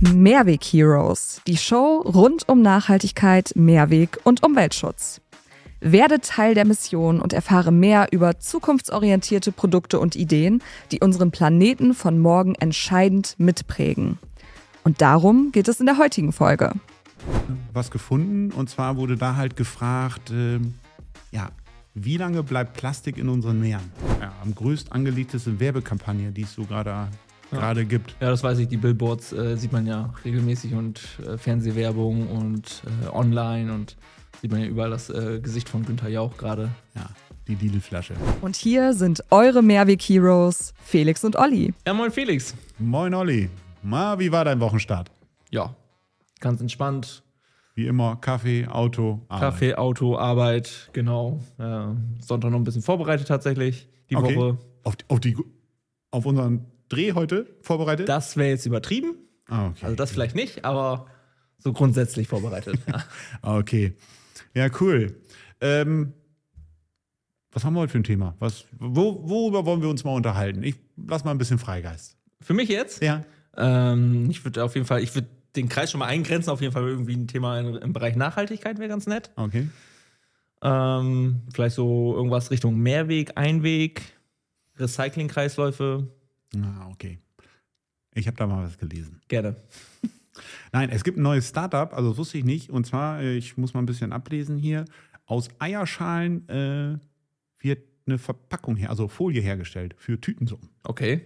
Mehrweg Heroes, die Show rund um Nachhaltigkeit, Mehrweg und Umweltschutz. Werde Teil der Mission und erfahre mehr über zukunftsorientierte Produkte und Ideen, die unseren Planeten von morgen entscheidend mitprägen. Und darum geht es in der heutigen Folge. Was gefunden und zwar wurde da halt gefragt, äh, ja, wie lange bleibt Plastik in unseren Meeren? Ja, am größt angelegtesten Werbekampagne, die es so gerade gerade gibt. Ja, das weiß ich. Die Billboards äh, sieht man ja regelmäßig und äh, Fernsehwerbung und äh, online und sieht man ja überall das äh, Gesicht von Günther Jauch gerade. Ja, die Lidl-Flasche. Und hier sind eure Mehrweg Heroes, Felix und Olli. Ja, moin Felix. Moin Olli. Ma, wie war dein Wochenstart? Ja, ganz entspannt. Wie immer, Kaffee, Auto, Arbeit. Kaffee, Auto, Arbeit, genau. Äh, Sonntag noch ein bisschen vorbereitet tatsächlich, die okay. Woche. Auf, auf, die, auf unseren Dreh heute vorbereitet? Das wäre jetzt übertrieben. Ah, okay. Also das vielleicht nicht, aber so grundsätzlich vorbereitet. okay. Ja, cool. Ähm, was haben wir heute für ein Thema? Was, wo, worüber wollen wir uns mal unterhalten? Ich lass mal ein bisschen Freigeist. Für mich jetzt? Ja. Ähm, ich würde auf jeden Fall, ich würde den Kreis schon mal eingrenzen, auf jeden Fall irgendwie ein Thema im Bereich Nachhaltigkeit wäre ganz nett. Okay. Ähm, vielleicht so irgendwas Richtung Mehrweg, Einweg, Recyclingkreisläufe. Ah, okay. Ich habe da mal was gelesen. Gerne. Nein, es gibt ein neues Startup, also das wusste ich nicht. Und zwar, äh, ich muss mal ein bisschen ablesen hier. Aus Eierschalen äh, wird eine Verpackung her, also Folie hergestellt für Tütensuppen. Okay.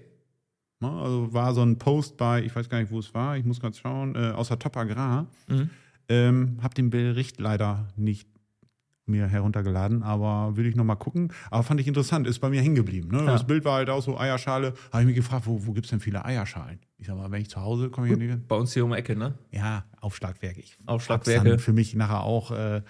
Also war so ein Post bei, ich weiß gar nicht, wo es war, ich muss gerade schauen, äh, aus der Top Agrar. Mhm. Ähm, hab den Bericht leider nicht mir heruntergeladen, aber will ich noch mal gucken. Aber fand ich interessant, ist bei mir hängen geblieben. Ne? Ja. Das Bild war halt auch so Eierschale. Habe ich mich gefragt, wo, wo gibt es denn viele Eierschalen? Ich sag mal, wenn ich zu Hause komme, hier nicht. Bei uns hier um die Ecke, ne? Ja, Aufschlagwerk. Ich Aufschlagwerke. Dann für mich nachher auch äh,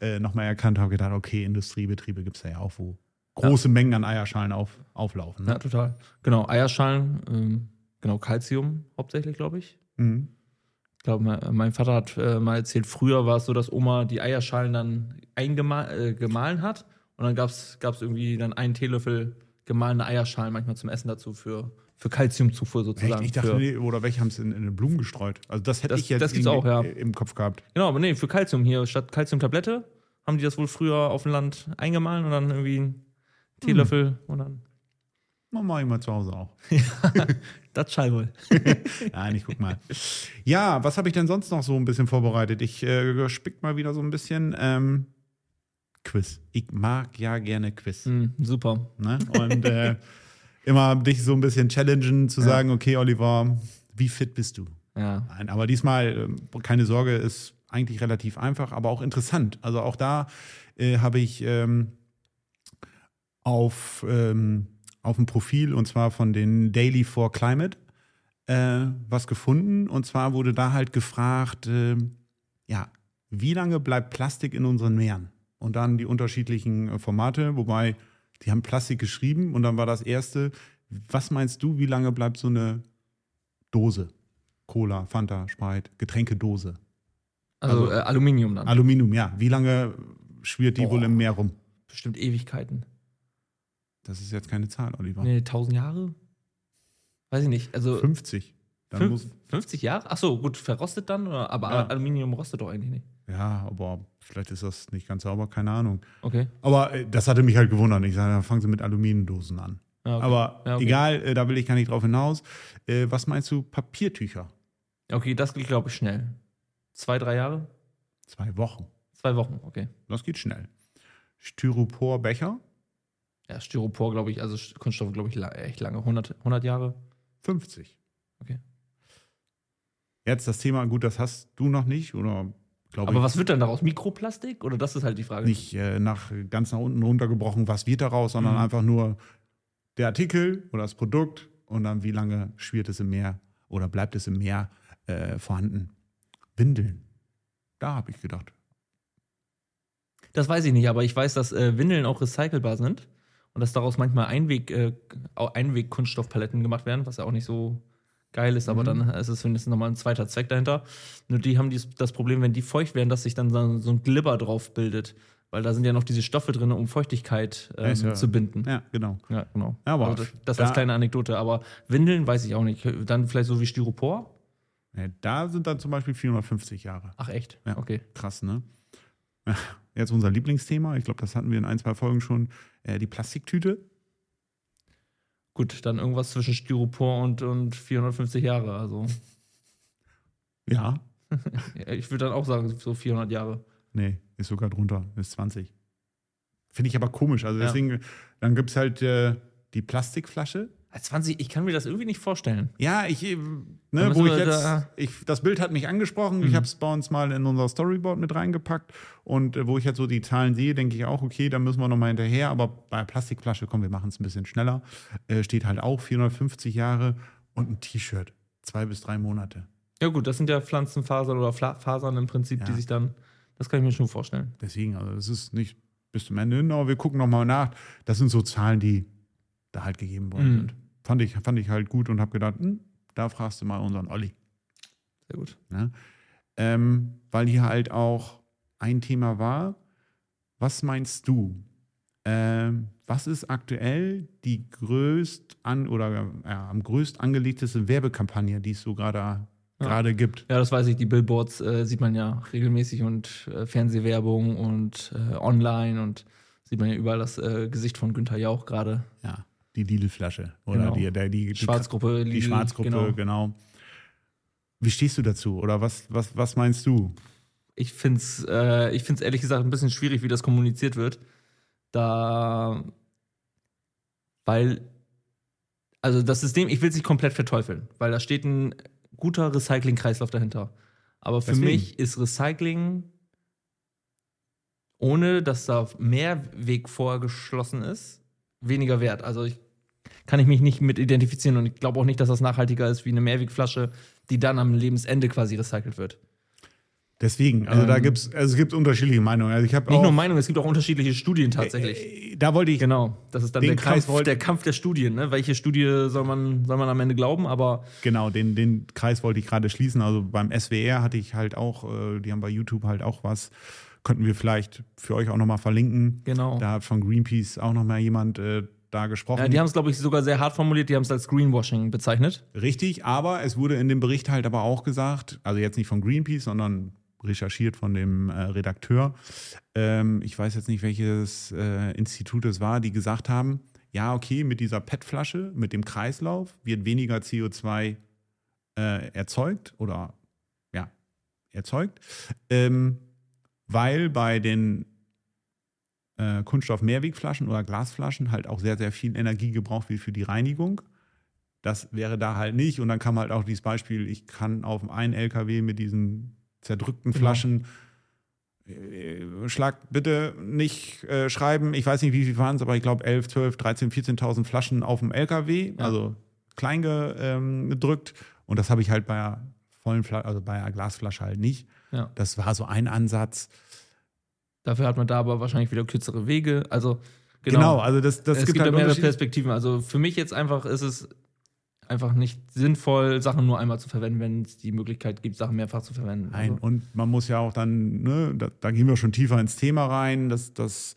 äh, nochmal erkannt, habe gedacht, okay, Industriebetriebe gibt es ja auch, wo große ja. Mengen an Eierschalen auf, auflaufen. Ne? Ja, total. Genau, Eierschalen, ähm, genau, Calcium hauptsächlich, glaube ich. Mhm. Ich glaube, mein Vater hat äh, mal erzählt, früher war es so, dass Oma die Eierschalen dann eingemahlen äh, hat und dann gab es irgendwie dann einen Teelöffel gemahlene Eierschalen manchmal zum Essen dazu für, für Kalziumzufuhr sozusagen. Echt? Ich dachte, nee, oder welche haben es in, in Blumen gestreut? Also das hätte das, ich jetzt das gibt's auch, ja. im Kopf gehabt. Genau, aber nee, für Kalzium hier. Statt Kalziumtablette haben die das wohl früher auf dem Land eingemahlen und dann irgendwie einen Teelöffel hm. und dann Machen wir mal zu Hause auch. das schall wohl. Nein, ich guck mal. Ja, was habe ich denn sonst noch so ein bisschen vorbereitet? Ich äh, spick mal wieder so ein bisschen ähm, Quiz. Ich mag ja gerne Quiz. Mm, super. Ne? Und äh, immer dich so ein bisschen challengen, zu ja. sagen, okay, Oliver, wie fit bist du? Ja. Nein, aber diesmal, äh, keine Sorge, ist eigentlich relativ einfach, aber auch interessant. Also auch da äh, habe ich ähm, auf ähm, auf dem Profil und zwar von den Daily for Climate äh, was gefunden. Und zwar wurde da halt gefragt, äh, ja, wie lange bleibt Plastik in unseren Meeren? Und dann die unterschiedlichen äh, Formate, wobei die haben Plastik geschrieben und dann war das erste, was meinst du, wie lange bleibt so eine Dose? Cola, Fanta, Sprite, Getränkedose. Also, also äh, Aluminium dann. Aluminium, ja. Wie lange schwirrt die Boah, wohl im Meer rum? Bestimmt Ewigkeiten. Das ist jetzt keine Zahl, Oliver. Nee, 1000 Jahre? Weiß ich nicht. Also 50. Dann fünf, 50 Jahre? Ach so, gut, verrostet dann? Oder? Aber ja. Aluminium rostet doch eigentlich nicht. Ja, aber vielleicht ist das nicht ganz sauber, keine Ahnung. Okay. Aber äh, das hatte mich halt gewundert. Ich sage, dann fangen sie mit Aluminiumdosen an. Ja, okay. Aber ja, okay. egal, äh, da will ich gar nicht drauf hinaus. Äh, was meinst du, Papiertücher? Okay, das geht, glaube ich, schnell. Zwei, drei Jahre? Zwei Wochen. Zwei Wochen, okay. Das geht schnell. Styroporbecher? Ja, Styropor, glaube ich, also Kunststoff, glaube ich, echt lange. 100, 100 Jahre? 50. Okay. Jetzt das Thema, gut, das hast du noch nicht, oder glaube Aber was wird dann daraus? Mikroplastik? Oder das ist halt die Frage? Nicht äh, nach, ganz nach unten runtergebrochen, was wird daraus, sondern mhm. einfach nur der Artikel oder das Produkt und dann wie lange schwirrt es im Meer oder bleibt es im Meer äh, vorhanden. Windeln. Da habe ich gedacht. Das weiß ich nicht, aber ich weiß, dass äh, Windeln auch recycelbar sind und dass daraus manchmal Einweg, äh, Einweg-Kunststoffpaletten gemacht werden, was ja auch nicht so geil ist, aber mhm. dann ist es mindestens nochmal ein zweiter Zweck dahinter. Nur die haben dies, das Problem, wenn die feucht werden, dass sich dann so ein Glibber drauf bildet. Weil da sind ja noch diese Stoffe drin, um Feuchtigkeit ähm, ja, zu binden. Ja, genau. Ja, genau. aber also das, das da, als kleine Anekdote. Aber Windeln weiß ich auch nicht. Dann vielleicht so wie Styropor? Ja, da sind dann zum Beispiel 450 Jahre. Ach echt? Ja. Okay. Krass, ne? Jetzt unser Lieblingsthema, ich glaube, das hatten wir in ein, zwei Folgen schon, äh, die Plastiktüte. Gut, dann irgendwas zwischen Styropor und, und 450 Jahre. Also Ja. ja, ich würde dann auch sagen, so 400 Jahre. Nee, ist sogar drunter, ist 20. Finde ich aber komisch. Also Ja. deswegen, dann gibt es halt äh, die Plastikflasche. Als 20, ich kann mir das irgendwie nicht vorstellen. Ja, ich, äh, ne, wo ich jetzt, da- ich, das Bild hat mich angesprochen. Ich Mhm. habe es bei uns mal in unser Storyboard mit reingepackt. Und äh, wo ich jetzt so die Zahlen sehe, denke ich auch, okay, da müssen wir nochmal hinterher. Aber bei der Plastikflasche, komm, wir machen es ein bisschen schneller. Äh, steht halt auch 450 Jahre und ein T-Shirt. Zwei bis drei Monate. Ja, gut, das sind ja Pflanzenfasern oder Fla Fasern im Prinzip, die Ja. sich dann. Das kann ich mir schon vorstellen. Deswegen, also das ist nicht bis zum Ende hin, aber wir gucken nochmal nach. Das sind so Zahlen, die da halt gegeben worden Mhm. sind. Fand ich, fand ich halt gut und habe gedacht, hm, da fragst du mal unseren Olli. Sehr gut. Ne? Ähm, weil hier halt auch ein Thema war, was meinst du? Ähm, was ist aktuell die größt an oder ja, am größt angelegteste Werbekampagne, die es so gerade gerade gibt? Ja, das weiß ich. Die Billboards äh, sieht man ja regelmäßig und äh, Fernsehwerbung und äh, online und sieht man ja überall das äh, Gesicht von Günther Jauch gerade. Ja, die Lidl-Flasche oder Genau. die, der, die, die Schwarzgruppe, Die Lidl, Schwarzgruppe, genau. genau. Wie stehst du dazu? Oder was, was, was meinst du? Ich finde es äh, ich find's ehrlich gesagt ein bisschen schwierig, wie das kommuniziert wird. Da. Weil. Also das System, ich will es nicht komplett verteufeln, weil da steht ein guter Recycling-Kreislauf dahinter. Aber für Deswegen. mich ist Recycling, ohne dass da Mehrweg vorgeschlossen ist, weniger wert. Also ich kann ich mich nicht mit identifizieren und ich glaube auch nicht, dass das nachhaltiger ist wie eine Mehrwegflasche, die dann am Lebensende quasi recycelt wird. Deswegen, also da Ähm, gibt es, also es gibt unterschiedliche Meinungen. Also ich habe Nicht auch, nur Meinung, es gibt auch unterschiedliche Studien tatsächlich. äh, da wollte ich, genau, das ist dann der Kreis Kampf, wollte- der Kampf der Studien. Ne? Welche Studie soll man, soll man am Ende glauben? Aber genau, den, den Kreis wollte ich gerade schließen. Also beim SWR hatte ich halt auch, äh, die haben bei YouTube halt auch was, könnten wir vielleicht für euch auch nochmal verlinken. genau. Da hat von Greenpeace auch nochmal jemand äh, da gesprochen. Ja, die haben es, glaube ich, sogar sehr hart formuliert. Die haben es als Greenwashing bezeichnet. Richtig, aber es wurde in dem Bericht halt aber auch gesagt, also jetzt nicht von Greenpeace, sondern recherchiert von dem äh, Redakteur. Ähm, ich weiß jetzt nicht, welches äh, Institut es war, die gesagt haben, ja, okay, mit dieser PET-Flasche, mit dem Kreislauf wird weniger CO2 äh, erzeugt oder ja, erzeugt, ähm, weil bei den äh, Kunststoff-Mehrwegflaschen oder Glasflaschen halt auch sehr, sehr viel Energie gebraucht wird für die Reinigung. Das wäre da halt nicht. Und dann kam halt auch dieses Beispiel, ich kann auf einen LKW mit diesen zerdrückten Genau. Flaschen, äh, schlag bitte nicht äh, schreiben, ich weiß nicht, wie viel waren es, aber ich glaube 11, 12, 13, 14.000 Flaschen auf dem LKW, Ja. also klein ge, ähm, gedrückt. Und das habe ich halt bei einer vollen Flasche, also bei einer Glasflasche halt nicht. Ja. Das war so ein Ansatz. Dafür hat man da aber wahrscheinlich wieder kürzere Wege. Also, Genau, genau. also das, das es gibt, gibt halt da mehrere. Perspektiven. Also für mich jetzt einfach ist es einfach nicht sinnvoll, Sachen nur einmal zu verwenden, wenn es die Möglichkeit gibt, Sachen mehrfach zu verwenden. Nein, Also, und man muss ja auch dann, ne, da, da gehen wir schon tiefer ins Thema rein, dass das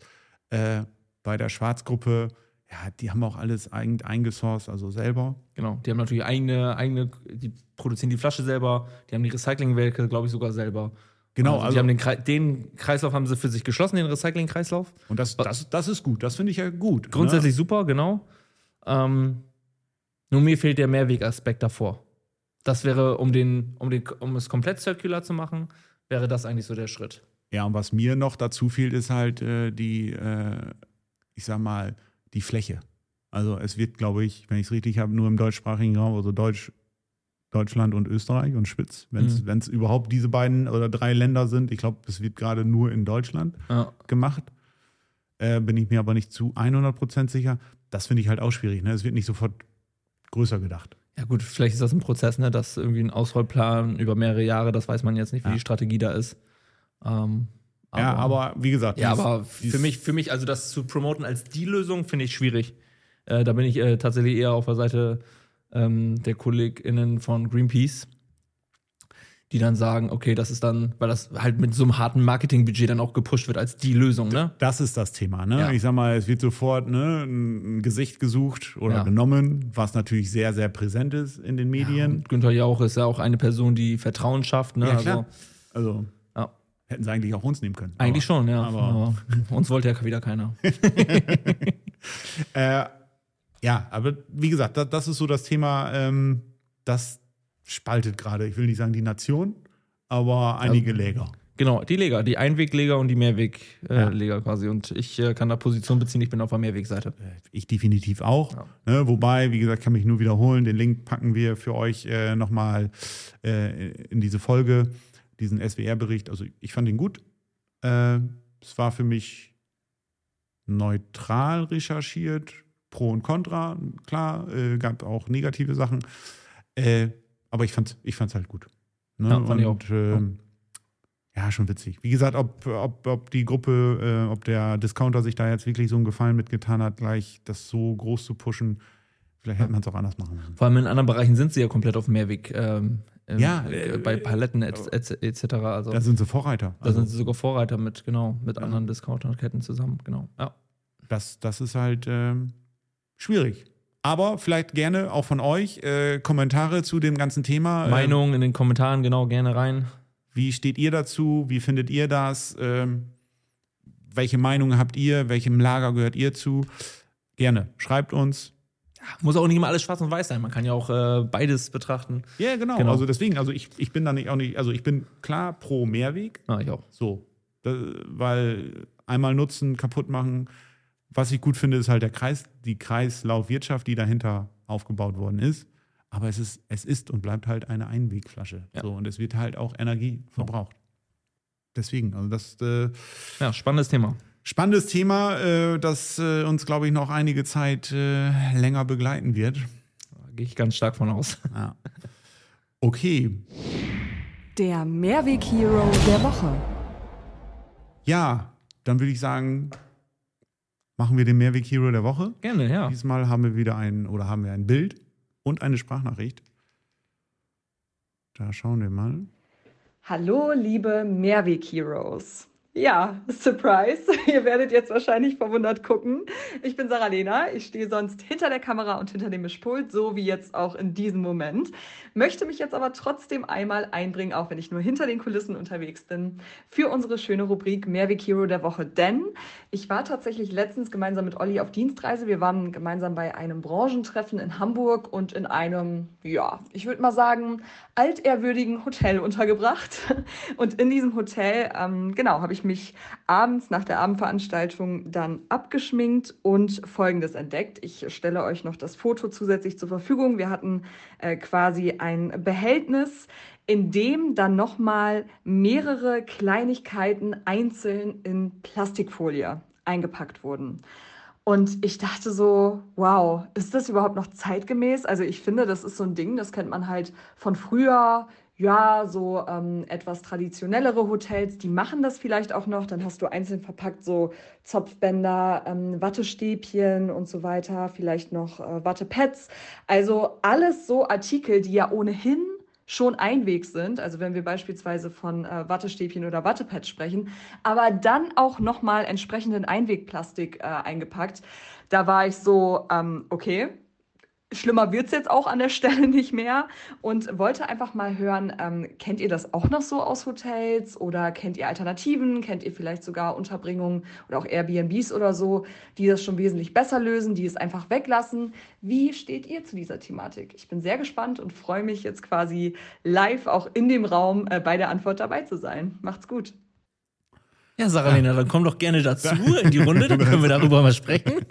äh, bei der Schwarzgruppe, ja, die haben auch alles eigen, eingesourced, also selber. genau. Die haben natürlich eigene, eigene, die produzieren die Flasche selber, die haben die Recyclingwerke, glaube ich, sogar selber. Genau, also, also- die haben den, Kre- den Kreislauf haben sie für sich geschlossen, den Recycling-Kreislauf. Und das, das, das ist gut, das finde ich ja gut. Grundsätzlich super, genau. Ähm, nur mir fehlt der Mehrwegaspekt davor. Das wäre, um, den, um, den, um es komplett circular zu machen, wäre das eigentlich so der Schritt. Ne? Ja, und was mir noch dazu fehlt, ist halt äh, die, äh, ich sag mal, die Fläche. Also es wird, glaube ich, wenn ich es richtig habe, nur im deutschsprachigen Raum, also Deutsch, Deutschland und Österreich und Schwitz, wenn es Mhm. überhaupt diese beiden oder drei Länder sind. Ich glaube, es wird gerade nur in Deutschland Ja. gemacht. Äh, bin ich mir aber nicht zu 100% sicher. Das finde ich halt auch schwierig. Ne? Es wird nicht sofort größer gedacht. Ja, gut, vielleicht ist das ein Prozess, ne? Das irgendwie ein Ausrollplan über mehrere Jahre, das weiß man jetzt nicht, wie Ja. die Strategie da ist. Ähm, ja, aber wie gesagt, Ja, aber für mich, für mich, also das zu promoten als die Lösung, finde ich schwierig. Äh, da bin ich äh, tatsächlich eher auf der Seite ähm, der KollegInnen von Greenpeace. die dann sagen, okay, das ist dann, weil das halt mit so einem harten Marketingbudget dann auch gepusht wird als die Lösung, ne? Das ist das Thema, ne? Ja. Ich sag mal, es wird sofort ne, ein Gesicht gesucht oder Ja. genommen, was natürlich sehr, sehr präsent ist in den Medien. Und Günther Jauch ist ja auch eine Person, die Vertrauen schafft, ne? Ja, klar. Also, Also ja. Hätten sie eigentlich auch uns nehmen können. Eigentlich Aber- schon, ja. aber- Aber, uns wollte ja wieder keiner. Äh, ja, aber wie gesagt, das, das ist so das Thema, ähm, das spaltet gerade, ich will nicht sagen die Nation, aber einige Läger. Genau, die Leger, die Einwegleger und die Mehrwegleger Ja. äh, Leger quasi. Und ich äh, kann da Position beziehen, ich bin auf der Mehrwegseite. Ich definitiv auch. Ja. Ne, wobei, wie gesagt, kann mich nur wiederholen. Den Link packen wir für euch äh, nochmal äh, in diese Folge, diesen SWR-Bericht. Also ich fand ihn gut. Äh, es war für mich neutral recherchiert, Pro und Contra. Klar, äh, gab auch negative Sachen. Äh, aber ich fand's, ich fand's halt gut. Ne? Ja, fand ich und, ähm, ja, schon witzig. Wie gesagt, ob, ob, ob die Gruppe, äh, ob der Discounter sich da jetzt wirklich so einen Gefallen mitgetan hat, gleich das so groß zu pushen, vielleicht hätte man es auch anders machen müssen. Vor allem in anderen Bereichen sind sie ja komplett auf Mehrweg. Ähm, ähm, Ja, äh, bei Paletten et- et- etc. Also Da sind sie Vorreiter. da Also, sind sie sogar Vorreiter mit, genau, mit Ja. anderen Discounterketten zusammen, genau. Ja. das, das ist halt ähm, schwierig. Aber vielleicht gerne auch von euch äh, Kommentare zu dem ganzen Thema. Ähm, Meinung in den Kommentaren, genau, gerne rein. Wie steht ihr dazu? Wie findet ihr das? Ähm, welche Meinung habt ihr? Welchem Lager gehört ihr zu? Gerne. Schreibt uns. Muss auch nicht immer alles schwarz und weiß sein. Man kann ja auch äh, beides betrachten. Ja, genau. Genau. Also deswegen, also ich, ich bin da nicht auch nicht, also ich bin klar pro Mehrweg. Ah, ich auch. So. Da, weil einmal nutzen, kaputt machen. Was ich gut finde, ist halt der Kreis, die Kreislaufwirtschaft, die dahinter aufgebaut worden ist. Aber es ist, es ist und bleibt halt eine Einwegflasche. Ja. So, und es wird halt auch Energie verbraucht. Deswegen, also das äh, Ja, spannendes Thema. Spannendes Thema, äh, das äh, uns, glaube ich, noch einige Zeit äh, länger begleiten wird. Da gehe ich ganz stark von aus. Ja. Okay. Der Mehrweg-Hero der Woche. Ja, dann würde ich sagen, machen wir den Mehrweg-Hero der Woche. Gerne, ja. Diesmal haben wir wieder ein oder haben wir ein Bild und eine Sprachnachricht. Da schauen wir mal. Hallo, liebe Mehrweg-Heroes. Ja, Surprise. Ihr werdet jetzt wahrscheinlich verwundert gucken. Ich bin Sarah Lena. Ich stehe sonst hinter der Kamera und hinter dem Mischpult, so wie jetzt auch in diesem Moment. Möchte mich jetzt aber trotzdem einmal einbringen, auch wenn ich nur hinter den Kulissen unterwegs bin, für unsere schöne Rubrik Mehrweg Hero der Woche. Denn ich war tatsächlich letztens gemeinsam mit Olli auf Dienstreise. Wir waren gemeinsam bei einem Branchentreffen in Hamburg und in einem, ja, ich würde mal sagen, altehrwürdigen Hotel untergebracht. Und in diesem Hotel, ähm, genau, habe ich mich abends nach der Abendveranstaltung dann abgeschminkt und Folgendes entdeckt. Ich stelle euch noch das Foto zusätzlich zur Verfügung. Wir hatten äh, quasi ein Behältnis, in dem dann nochmal mehrere Kleinigkeiten einzeln in Plastikfolie eingepackt wurden. Und ich dachte so, wow, ist das überhaupt noch zeitgemäß? Also ich finde, das ist so ein Ding, das kennt man halt von früher. Ja, so ähm, etwas traditionellere Hotels, die machen das vielleicht auch noch. Dann hast du einzeln verpackt so Zopfbänder, ähm, Wattestäbchen und so weiter, vielleicht noch äh, Wattepads. Also alles so Artikel, die ja ohnehin schon Einweg sind, also wenn wir beispielsweise von äh, Wattestäbchen oder Wattepads sprechen, aber dann auch nochmal entsprechenden Einwegplastik äh, eingepackt. Da war ich so, ähm, okay, schlimmer wird's jetzt auch an der Stelle nicht mehr und wollte einfach mal hören, ähm, kennt ihr das auch noch so aus Hotels oder kennt ihr Alternativen, kennt ihr vielleicht sogar Unterbringungen oder auch Airbnbs oder so, die das schon wesentlich besser lösen, die es einfach weglassen. Wie steht ihr zu dieser Thematik? Ich bin sehr gespannt und freue mich jetzt quasi live auch in dem Raum äh, bei der Antwort dabei zu sein. Macht's gut. Ja, Sarah Lena, dann komm doch gerne dazu in die Runde, dann können wir darüber mal sprechen.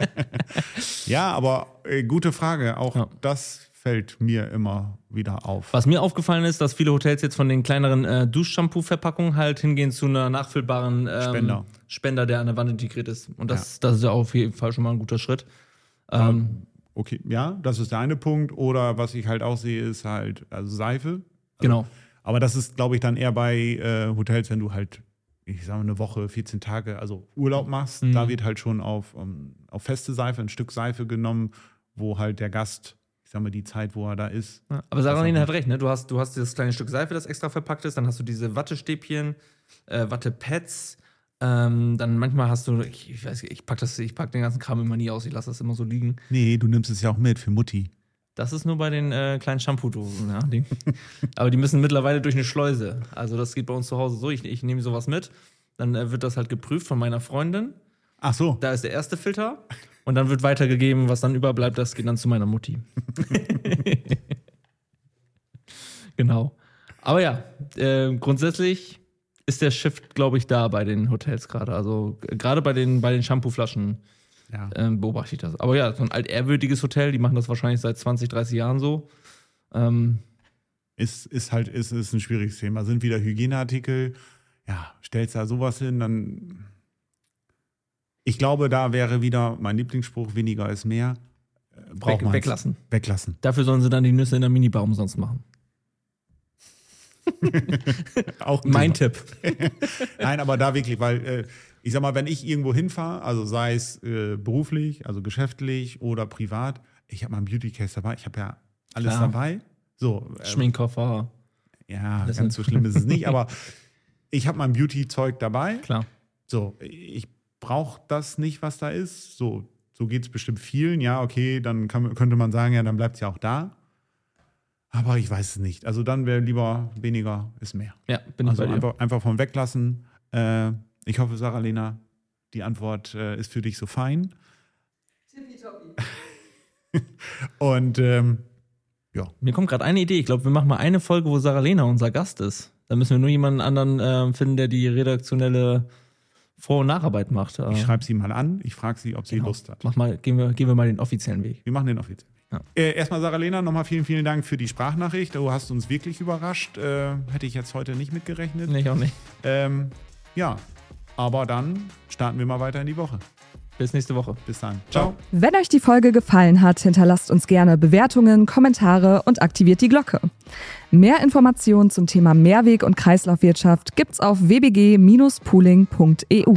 Ja, aber äh, gute Frage. Auch Ja. das fällt mir immer wieder auf. Was mir aufgefallen ist, dass viele Hotels jetzt von den kleineren äh, Duschshampoo-Verpackungen halt hingehen zu einer nachfüllbaren ähm, Spender. Spender, der an der Wand integriert ist. Und das, das ist ja auf jeden Fall schon mal ein guter Schritt. Ähm, Okay, ja, das ist der eine Punkt. Oder was ich halt auch sehe, ist halt also Seife. genau. Aber das ist, glaube ich, dann eher bei äh, Hotels, wenn du halt, ich sage mal, eine Woche, 14 Tage, also Urlaub machst. Mhm. Da wird halt schon auf, um, auf feste Seife, ein Stück Seife genommen, wo halt der Gast ich sag mal, die Zeit, wo er da ist. Ja, aber Saralina hat recht, ne? Du hast, du hast dieses kleine Stück Seife, das extra verpackt ist, dann hast du diese Wattestäbchen, äh, Wattepads, ähm, dann manchmal hast du, ich, ich weiß, ich pack das, ich pack den ganzen Kram immer nie aus, ich lasse das immer so liegen. Nee, du nimmst es ja auch mit für Mutti. Das ist nur bei den äh, kleinen Shampoo-Dosen, ja. Die, aber die müssen mittlerweile durch eine Schleuse. Also das geht bei uns zu Hause so. Ich, ich nehme sowas mit, dann äh, wird das halt geprüft von meiner Freundin. Ach so. Da ist der erste Filter und dann wird weitergegeben, was dann überbleibt, das geht dann zu meiner Mutti. genau. Aber ja, äh, grundsätzlich ist der Shift, glaube ich, da bei den Hotels gerade. Also gerade bei den, bei den Shampoo-Flaschen Ja. ähm, beobachte ich das. Aber ja, so ein altehrwürdiges Hotel, die machen das wahrscheinlich seit 20, 30 Jahren so. Ähm, Ist, ist halt, ist, ist ein schwieriges Thema. Sind wieder Hygieneartikel. Ja, stellst da sowas hin, dann. Ich glaube, da wäre wieder mein Lieblingsspruch: weniger ist mehr. Äh, Braucht weg, man weglassen. Weglassen. Dafür sollen sie dann die Nüsse in der Minibaum sonst machen. Auch ein Mein. Tipp. Nein, aber da wirklich, weil äh, ich sag mal, wenn ich irgendwo hinfahre, also sei es äh, beruflich, also geschäftlich oder privat, ich habe mein Beauty Case dabei, ich habe ja alles Klar. dabei. So, äh, Schminkkoffer, ja, Das ganz so schlimm ist es nicht, aber ich habe mein Beauty-Zeug dabei. klar. So, ich brauche das nicht, was da ist. So, so geht es bestimmt vielen. Ja, okay, dann kann, könnte man sagen, ja, dann bleibt es ja auch da. Aber ich weiß es nicht. Also dann wäre lieber weniger ist mehr. Ja, bin ich Also bei dir. einfach, einfach vom Weglassen. Äh, ich hoffe, Sarah Lena, die Antwort äh, ist für dich so fein. Und ähm, ja, Mir kommt gerade eine Idee. Ich glaube, wir machen mal eine Folge, wo Sarah Lena unser Gast ist. Da müssen wir nur jemanden anderen ähm, finden, der die redaktionelle Vor- und Nacharbeit macht. ich Äh, schreibe sie mal an. Ich frage sie, ob sie genau. Lust hat. Mach mal, gehen wir, gehen wir mal den offiziellen Weg. Wir machen den offiziell. Ja. Äh, erstmal, Sarah Lena, nochmal vielen, vielen Dank für die Sprachnachricht. Du hast uns wirklich überrascht. Äh, hätte ich jetzt heute nicht mitgerechnet. Nee, ich auch nicht. Ähm, ja, aber dann starten wir mal weiter in die Woche. Bis nächste Woche. Bis dann. Ciao. Wenn euch die Folge gefallen hat, hinterlasst uns gerne Bewertungen, Kommentare und aktiviert die Glocke. Mehr Informationen zum Thema Mehrweg- und Kreislaufwirtschaft gibt's auf wbg-pooling.eu.